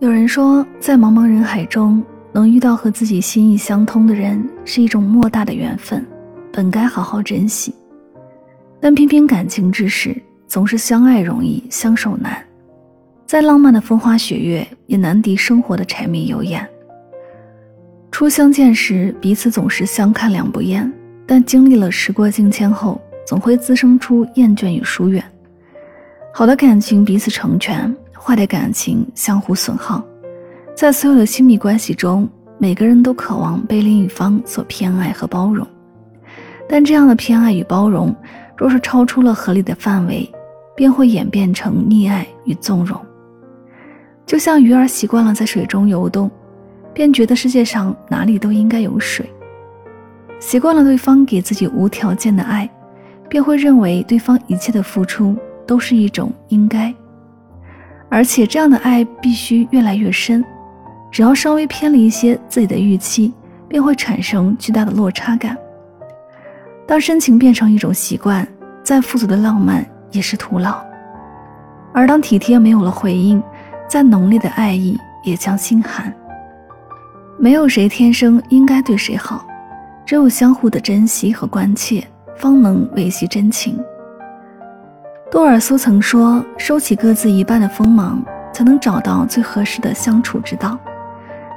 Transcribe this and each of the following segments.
有人说，在茫茫人海中能遇到和自己心意相通的人，是一种莫大的缘分，本该好好珍惜。但偏偏感情之事，总是相爱容易相守难，再浪漫的风花雪月，也难敌生活的柴米油盐。初相见时，彼此总是相看两不厌，但经历了时过境迁后，总会滋生出厌倦与疏远。好的感情彼此成全。坏的感情相互损耗，在所有的亲密关系中，每个人都渴望被另一方所偏爱和包容。但这样的偏爱与包容，若是超出了合理的范围，便会演变成溺爱与纵容。就像鱼儿习惯了在水中游动，便觉得世界上哪里都应该有水；习惯了对方给自己无条件的爱，便会认为对方一切的付出都是一种应该。而且这样的爱必须越来越深，只要稍微偏离一些自己的预期，便会产生巨大的落差感。当深情变成一种习惯，再富足的浪漫也是徒劳；而当体贴没有了回应，再浓烈的爱意也将心寒。没有谁天生应该对谁好，只有相互的珍惜和关切，方能维系真情。多尔苏曾说：“收起各自一半的锋芒，才能找到最合适的相处之道。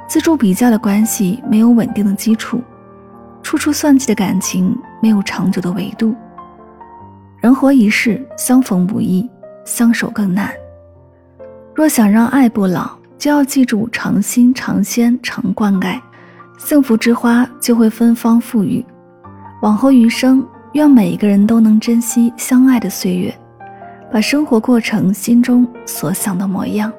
锱铢比较的关系没有稳定的基础，处处算计的感情没有长久的维度。人活一世，相逢不易，相守更难。若想让爱不老，就要记住常新、常鲜、常灌溉，幸福之花就会芬芳馥郁。往后余生，愿每一个人都能珍惜相爱的岁月。”把生活过成心中所想的模样。